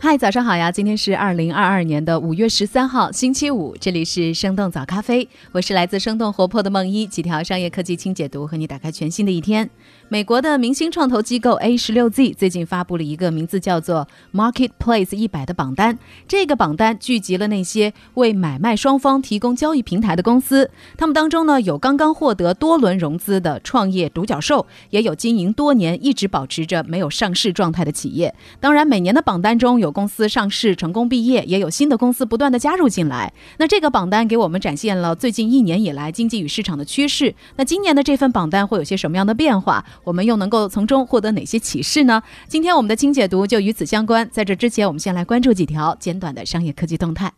嗨，早上好呀！今天是二零二二年的五月十三号，星期五，这里是生动早咖啡，我是来自生动活泼的梦一，几条商业科技轻解读，和你打开全新的一天。美国的明星创投机构 A 十六 Z 最近发布了一个名字叫做 Marketplace 一百的榜单。这个榜单聚集了那些为买卖双方提供交易平台的公司。他们当中呢，有刚刚获得多轮融资的创业独角兽，也有经营多年一直保持着没有上市状态的企业。当然，每年的榜单中有公司上市成功毕业，也有新的公司不断的加入进来。那这个榜单给我们展现了最近一年以来经济与市场的趋势。那今年的这份榜单会有些什么样的变化？我们又能够从中获得哪些启示呢？今天我们的清解读就与此相关。在这之前，我们先来关注几条简短的商业科技动态。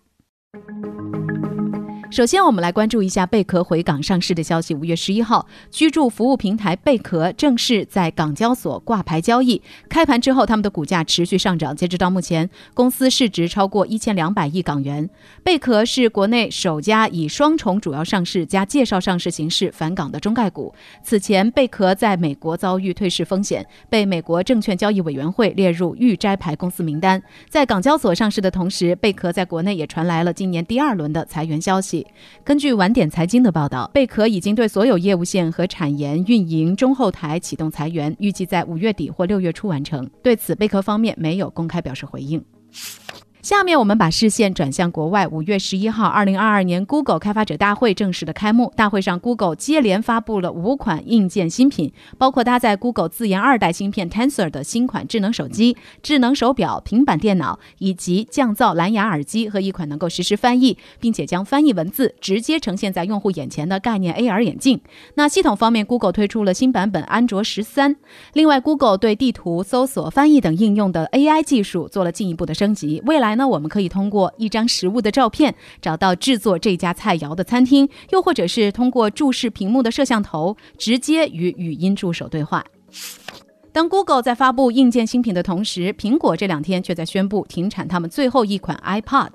首先，我们来关注一下贝壳回港上市的消息。五月十一号，居住服务平台贝壳正式在港交所挂牌交易。开盘之后，他们的股价持续上涨。截止到目前，公司市值超过一千两百亿港元。贝壳是国内首家以双重主要上市加介绍上市形式返港的中概股。此前，贝壳在美国遭遇退市风险，被美国证券交易委员会列入预摘牌公司名单。在港交所上市的同时，贝壳在国内也传来了今年第二轮的裁员消息。根据晚点财经的报道，贝壳已经对所有业务线和产研、运营、中后台启动裁员，预计在五月底或六月初完成。对此，贝壳方面没有公开表示回应。下面我们把视线转向国外。五月十一号，二零二二年 Google 开发者大会正式的开幕。大会上，Google 接连发布了五款硬件新品，包括搭载 Google 自研二代芯片 Tensor 的新款智能手机、智能手表、平板电脑，以及降噪蓝牙耳机和一款能够实时翻译，并且将翻译文字直接呈现在用户眼前的概念 AR 眼镜。那系统方面，Google 推出了新版本安卓十三。另外，Google 对地图、搜索、翻译等应用的 AI 技术做了进一步的升级。未来。那我们可以通过一张食物的照片找到制作这家菜肴的餐厅，又或者是通过注视屏幕的摄像头直接与语音助手对话。当 Google 在发布硬件新品的同时，苹果这两天却在宣布停产他们最后一款 iPod。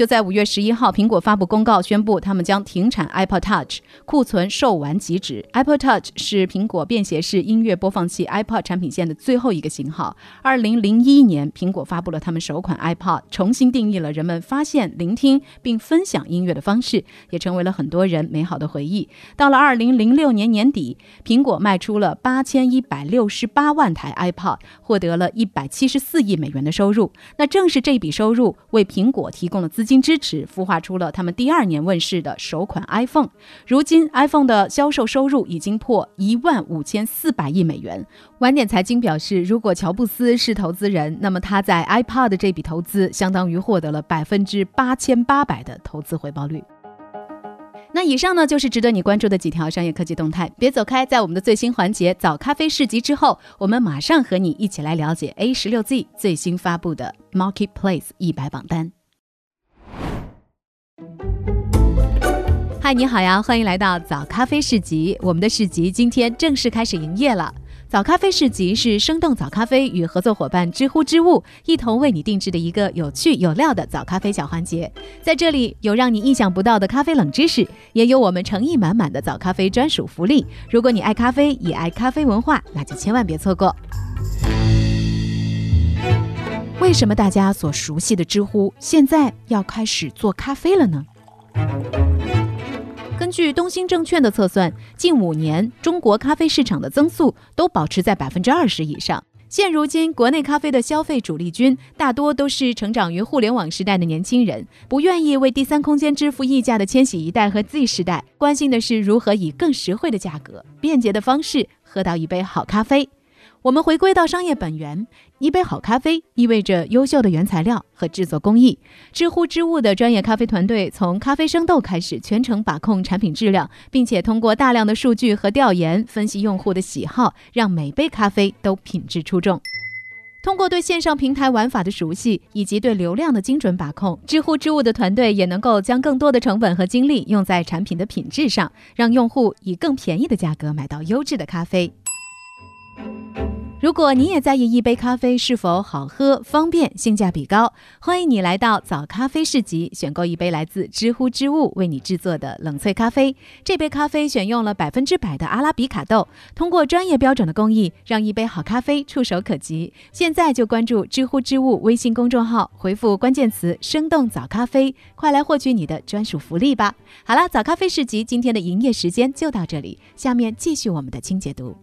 就在五月十一号，苹果发布公告宣布，他们将停产 iPod Touch，库存售完即止。iPod Touch 是苹果便携式音乐播放器 iPod 产品线的最后一个型号。二零零一年，苹果发布了他们首款 iPod，重新定义了人们发现、聆听并分享音乐的方式，也成为了很多人美好的回忆。到了二零零六年年底，苹果卖出了八千一百六十八万台 iPod，获得了一百七十四亿美元的收入。那正是这笔收入为苹果提供了资。金金支持，孵化出了他们第二年问世的首款 iPhone。如今，iPhone 的销售收入已经破一万五千四百亿美元。晚点财经表示，如果乔布斯是投资人，那么他在 iPod 这笔投资相当于获得了百分之八千八百的投资回报率。那以上呢，就是值得你关注的几条商业科技动态。别走开，在我们的最新环节早咖啡市集之后，我们马上和你一起来了解 A 十六 Z 最新发布的 Marketplace 一百榜单。嗨，你好呀，欢迎来到早咖啡市集。我们的市集今天正式开始营业了。早咖啡市集是生动早咖啡与合作伙伴知乎之物一同为你定制的一个有趣有料的早咖啡小环节。在这里有让你意想不到的咖啡冷知识，也有我们诚意满满的早咖啡专属福利。如果你爱咖啡，也爱咖啡文化，那就千万别错过。为什么大家所熟悉的知乎现在要开始做咖啡了呢？根据东兴证券的测算，近五年中国咖啡市场的增速都保持在百分之二十以上。现如今，国内咖啡的消费主力军大多都是成长于互联网时代的年轻人，不愿意为第三空间支付溢价的千禧一代和 Z 时代，关心的是如何以更实惠的价格、便捷的方式喝到一杯好咖啡。我们回归到商业本源，一杯好咖啡意味着优秀的原材料和制作工艺。知乎之物的专业咖啡团队从咖啡生豆开始，全程把控产品质量，并且通过大量的数据和调研分析用户的喜好，让每杯咖啡都品质出众。通过对线上平台玩法的熟悉以及对流量的精准把控，知乎之物的团队也能够将更多的成本和精力用在产品的品质上，让用户以更便宜的价格买到优质的咖啡。如果你也在意一杯咖啡是否好喝、方便、性价比高，欢迎你来到早咖啡市集，选购一杯来自知乎之物为你制作的冷萃咖啡。这杯咖啡选用了百分之百的阿拉比卡豆，通过专业标准的工艺，让一杯好咖啡触手可及。现在就关注知乎之物微信公众号，回复关键词“生动早咖啡”，快来获取你的专属福利吧！好了，早咖啡市集今天的营业时间就到这里，下面继续我们的清解读。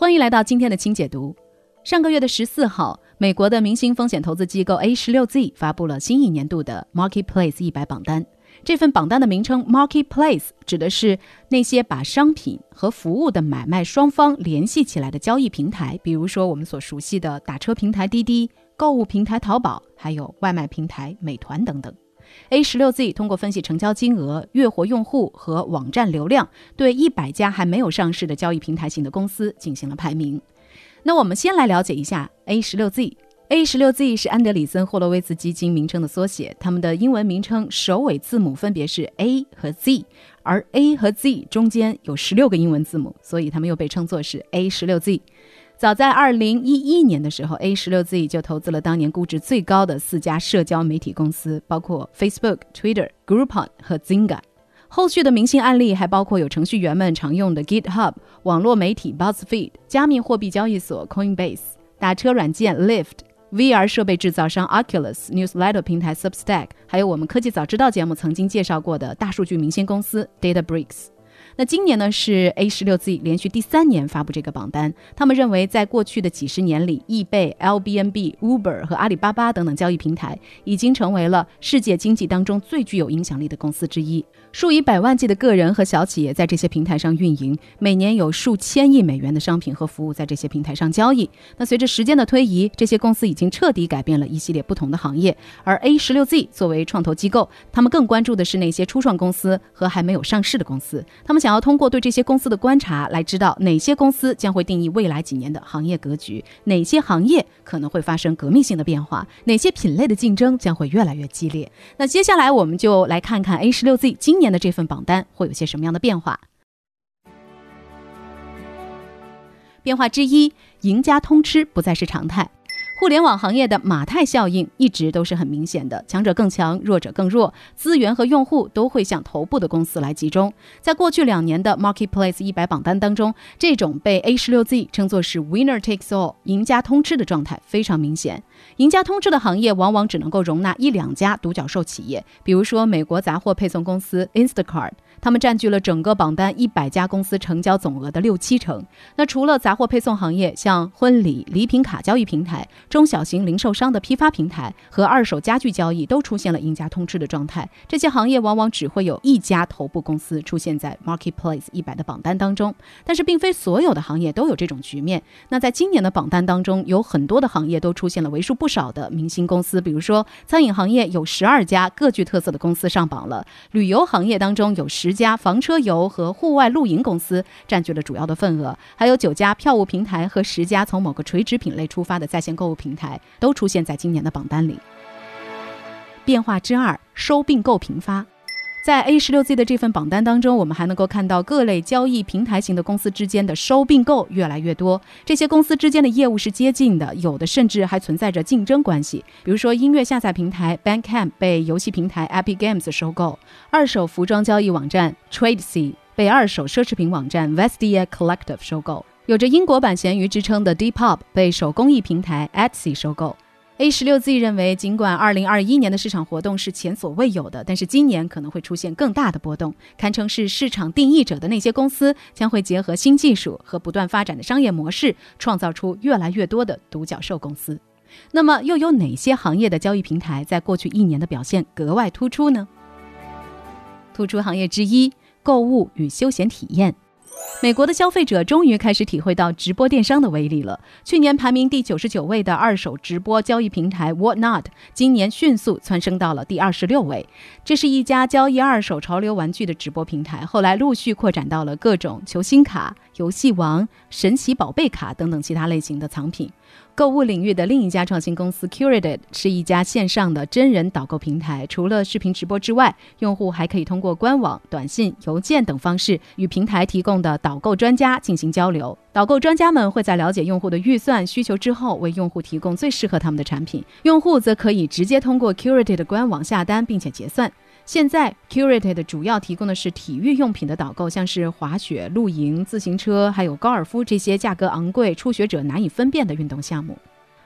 欢迎来到今天的清解读。上个月的十四号，美国的明星风险投资机构 A 十六 Z 发布了新一年度的 Marketplace 一百榜单。这份榜单的名称 Marketplace 指的是那些把商品和服务的买卖双方联系起来的交易平台，比如说我们所熟悉的打车平台滴滴、购物平台淘宝，还有外卖平台美团等等。A 十六 Z 通过分析成交金额、月活用户和网站流量，对一百家还没有上市的交易平台型的公司进行了排名。那我们先来了解一下 A 十六 Z。A 十六 Z 是安德里森霍洛维茨基金名称的缩写，他们的英文名称首尾字母分别是 A 和 Z，而 A 和 Z 中间有十六个英文字母，所以他们又被称作是 A 十六 Z。早在二零一一年的时候，A 十六 Z 就投资了当年估值最高的四家社交媒体公司，包括 Facebook、Twitter、Groupon 和 Zynga。后续的明星案例还包括有程序员们常用的 GitHub、网络媒体 BuzzFeed、加密货币交易所 Coinbase、打车软件 Lyft、VR 设备制造商 Oculus、Newsletter 平台 Substack，还有我们科技早知道节目曾经介绍过的大数据明星公司 DataBricks。那今年呢是 A 十六 Z 连续第三年发布这个榜单。他们认为，在过去的几十年里，易贝、Airbnb、Uber 和阿里巴巴等等交易平台已经成为了世界经济当中最具有影响力的公司之一。数以百万计的个人和小企业在这些平台上运营，每年有数千亿美元的商品和服务在这些平台上交易。那随着时间的推移，这些公司已经彻底改变了一系列不同的行业。而 A 十六 Z 作为创投机构，他们更关注的是那些初创公司和还没有上市的公司。他们想要通过对这些公司的观察，来知道哪些公司将会定义未来几年的行业格局，哪些行业可能会发生革命性的变化，哪些品类的竞争将会越来越激烈。那接下来我们就来看看 A 十六 Z 今年的这份榜单会有些什么样的变化。变化之一，赢家通吃不再是常态。互联网行业的马太效应一直都是很明显的，强者更强，弱者更弱，资源和用户都会向头部的公司来集中。在过去两年的 Marketplace 一百榜单当中，这种被 A 十六 Z 称作是 Winner takes all 赢家通吃的状态非常明显。赢家通吃的行业往往只能够容纳一两家独角兽企业，比如说美国杂货配送公司 Instacart。他们占据了整个榜单一百家公司成交总额的六七成。那除了杂货配送行业，像婚礼礼品卡交易平台、中小型零售商的批发平台和二手家具交易都出现了赢家通吃的状态。这些行业往往只会有一家头部公司出现在 Marketplace 一百的榜单当中，但是并非所有的行业都有这种局面。那在今年的榜单当中，有很多的行业都出现了为数不少的明星公司，比如说餐饮行业有十二家各具特色的公司上榜了，旅游行业当中有十。十家房车游和户外露营公司占据了主要的份额，还有九家票务平台和十家从某个垂直品类出发的在线购物平台都出现在今年的榜单里。变化之二，收并购频发。在 A 十六 Z 的这份榜单当中，我们还能够看到各类交易平台型的公司之间的收并购越来越多。这些公司之间的业务是接近的，有的甚至还存在着竞争关系。比如说，音乐下载平台 Bandcamp 被游戏平台 Epic Games 收购；二手服装交易网站 Tradesy 被二手奢侈品网站 Vestia Collective 收购；有着英国版闲鱼之称的 Depop 被手工艺平台 Etsy 收购。A 十六 Z 认为，尽管二零二一年的市场活动是前所未有的，但是今年可能会出现更大的波动，堪称是市场定义者的那些公司将会结合新技术和不断发展的商业模式，创造出越来越多的独角兽公司。那么，又有哪些行业的交易平台在过去一年的表现格外突出呢？突出行业之一，购物与休闲体验。美国的消费者终于开始体会到直播电商的威力了。去年排名第九十九位的二手直播交易平台 Whatnot，今年迅速蹿升到了第二十六位。这是一家交易二手潮流玩具的直播平台，后来陆续扩展到了各种球星卡、游戏王、神奇宝贝卡等等其他类型的藏品。购物领域的另一家创新公司 Curated 是一家线上的真人导购平台。除了视频直播之外，用户还可以通过官网、短信、邮件等方式与平台提供的导购专家进行交流。导购专家们会在了解用户的预算需求之后，为用户提供最适合他们的产品。用户则可以直接通过 Curated 的官网下单，并且结算。现在，Curated 主要提供的是体育用品的导购，像是滑雪、露营、自行车，还有高尔夫这些价格昂贵、初学者难以分辨的运动项目。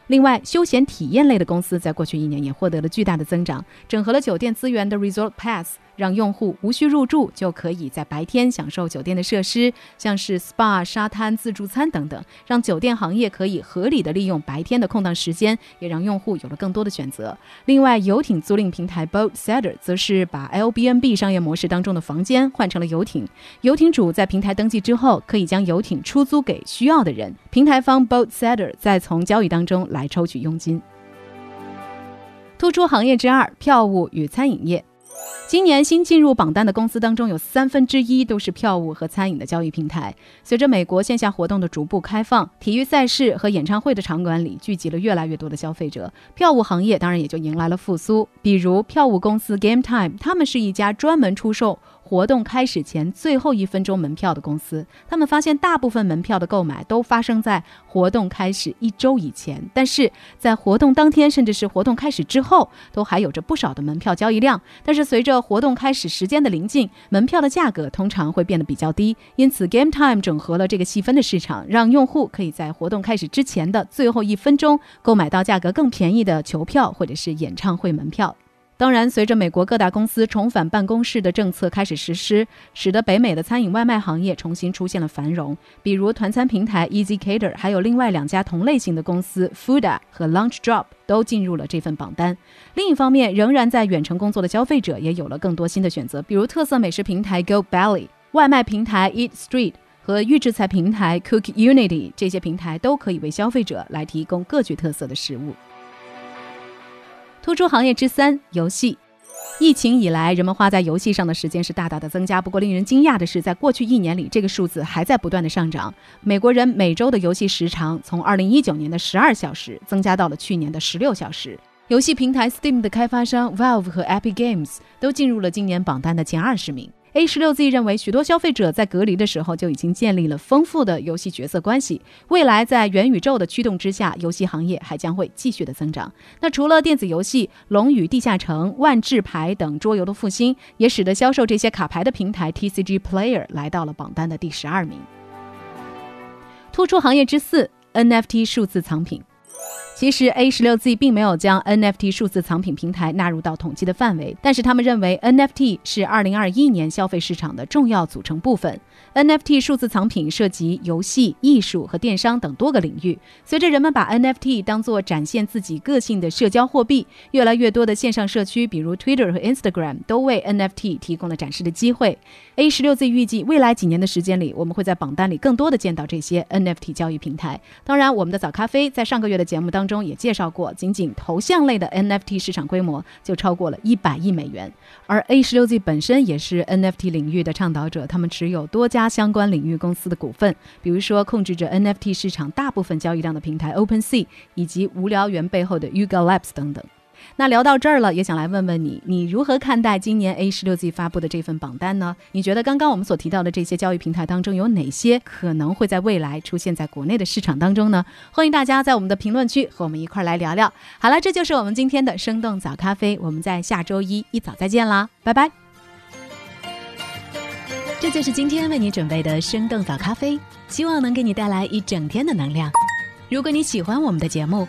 另外，休闲体验类的公司在过去一年也获得了巨大的增长，整合了酒店资源的 Resort Pass。让用户无需入住就可以在白天享受酒店的设施，像是 SPA、沙滩、自助餐等等，让酒店行业可以合理的利用白天的空档时间，也让用户有了更多的选择。另外，游艇租赁平台 Boatsetter 则是把 Airbnb 商业模式当中的房间换成了游艇，游艇主在平台登记之后，可以将游艇出租给需要的人，平台方 Boatsetter 再从交易当中来抽取佣金。突出行业之二：票务与餐饮业。今年新进入榜单的公司当中，有三分之一都是票务和餐饮的交易平台。随着美国线下活动的逐步开放，体育赛事和演唱会的场馆里聚集了越来越多的消费者，票务行业当然也就迎来了复苏。比如票务公司 Game Time，他们是一家专门出售。活动开始前最后一分钟门票的公司，他们发现大部分门票的购买都发生在活动开始一周以前，但是在活动当天，甚至是活动开始之后，都还有着不少的门票交易量。但是随着活动开始时间的临近，门票的价格通常会变得比较低。因此，Game Time 整合了这个细分的市场，让用户可以在活动开始之前的最后一分钟购买到价格更便宜的球票或者是演唱会门票。当然，随着美国各大公司重返办公室的政策开始实施，使得北美的餐饮外卖行业重新出现了繁荣。比如团餐平台 EasyCater，还有另外两家同类型的公司 Fooda 和 LunchDrop 都进入了这份榜单。另一方面，仍然在远程工作的消费者也有了更多新的选择，比如特色美食平台 GoBelly、外卖平台 Eat Street 和预制菜平台 Cook Unity，这些平台都可以为消费者来提供各具特色的食物。突出行业之三，游戏。疫情以来，人们花在游戏上的时间是大大的增加。不过，令人惊讶的是，在过去一年里，这个数字还在不断的上涨。美国人每周的游戏时长从2019年的12小时增加到了去年的16小时。游戏平台 Steam 的开发商 Valve 和 Epic Games 都进入了今年榜单的前二十名。A 十六 Z 认为，许多消费者在隔离的时候就已经建立了丰富的游戏角色关系。未来在元宇宙的驱动之下，游戏行业还将会继续的增长。那除了电子游戏《龙与地下城》《万智牌》等桌游的复兴，也使得销售这些卡牌的平台 TCG Player 来到了榜单的第十二名。突出行业之四，NFT 数字藏品。其实 A 十六 Z 并没有将 NFT 数字藏品平台纳入到统计的范围，但是他们认为 NFT 是二零二一年消费市场的重要组成部分。NFT 数字藏品涉及游戏、艺术和电商等多个领域。随着人们把 NFT 当作展现自己个性的社交货币，越来越多的线上社区，比如 Twitter 和 Instagram，都为 NFT 提供了展示的机会。A 十六 Z 预计未来几年的时间里，我们会在榜单里更多的见到这些 NFT 交易平台。当然，我们的早咖啡在上个月的节目当中也介绍过，仅仅头像类的 NFT 市场规模就超过了一百亿美元。而 A 十六 Z 本身也是 NFT 领域的倡导者，他们持有多家。相关领域公司的股份，比如说控制着 NFT 市场大部分交易量的平台 OpenSea，以及无聊猿背后的 Yuga Labs 等等。那聊到这儿了，也想来问问你，你如何看待今年 A 十六 Z 发布的这份榜单呢？你觉得刚刚我们所提到的这些交易平台当中，有哪些可能会在未来出现在国内的市场当中呢？欢迎大家在我们的评论区和我们一块儿来聊聊。好了，这就是我们今天的生动早咖啡，我们在下周一一早再见啦，拜拜。这就是今天为你准备的生动早咖啡，希望能给你带来一整天的能量。如果你喜欢我们的节目，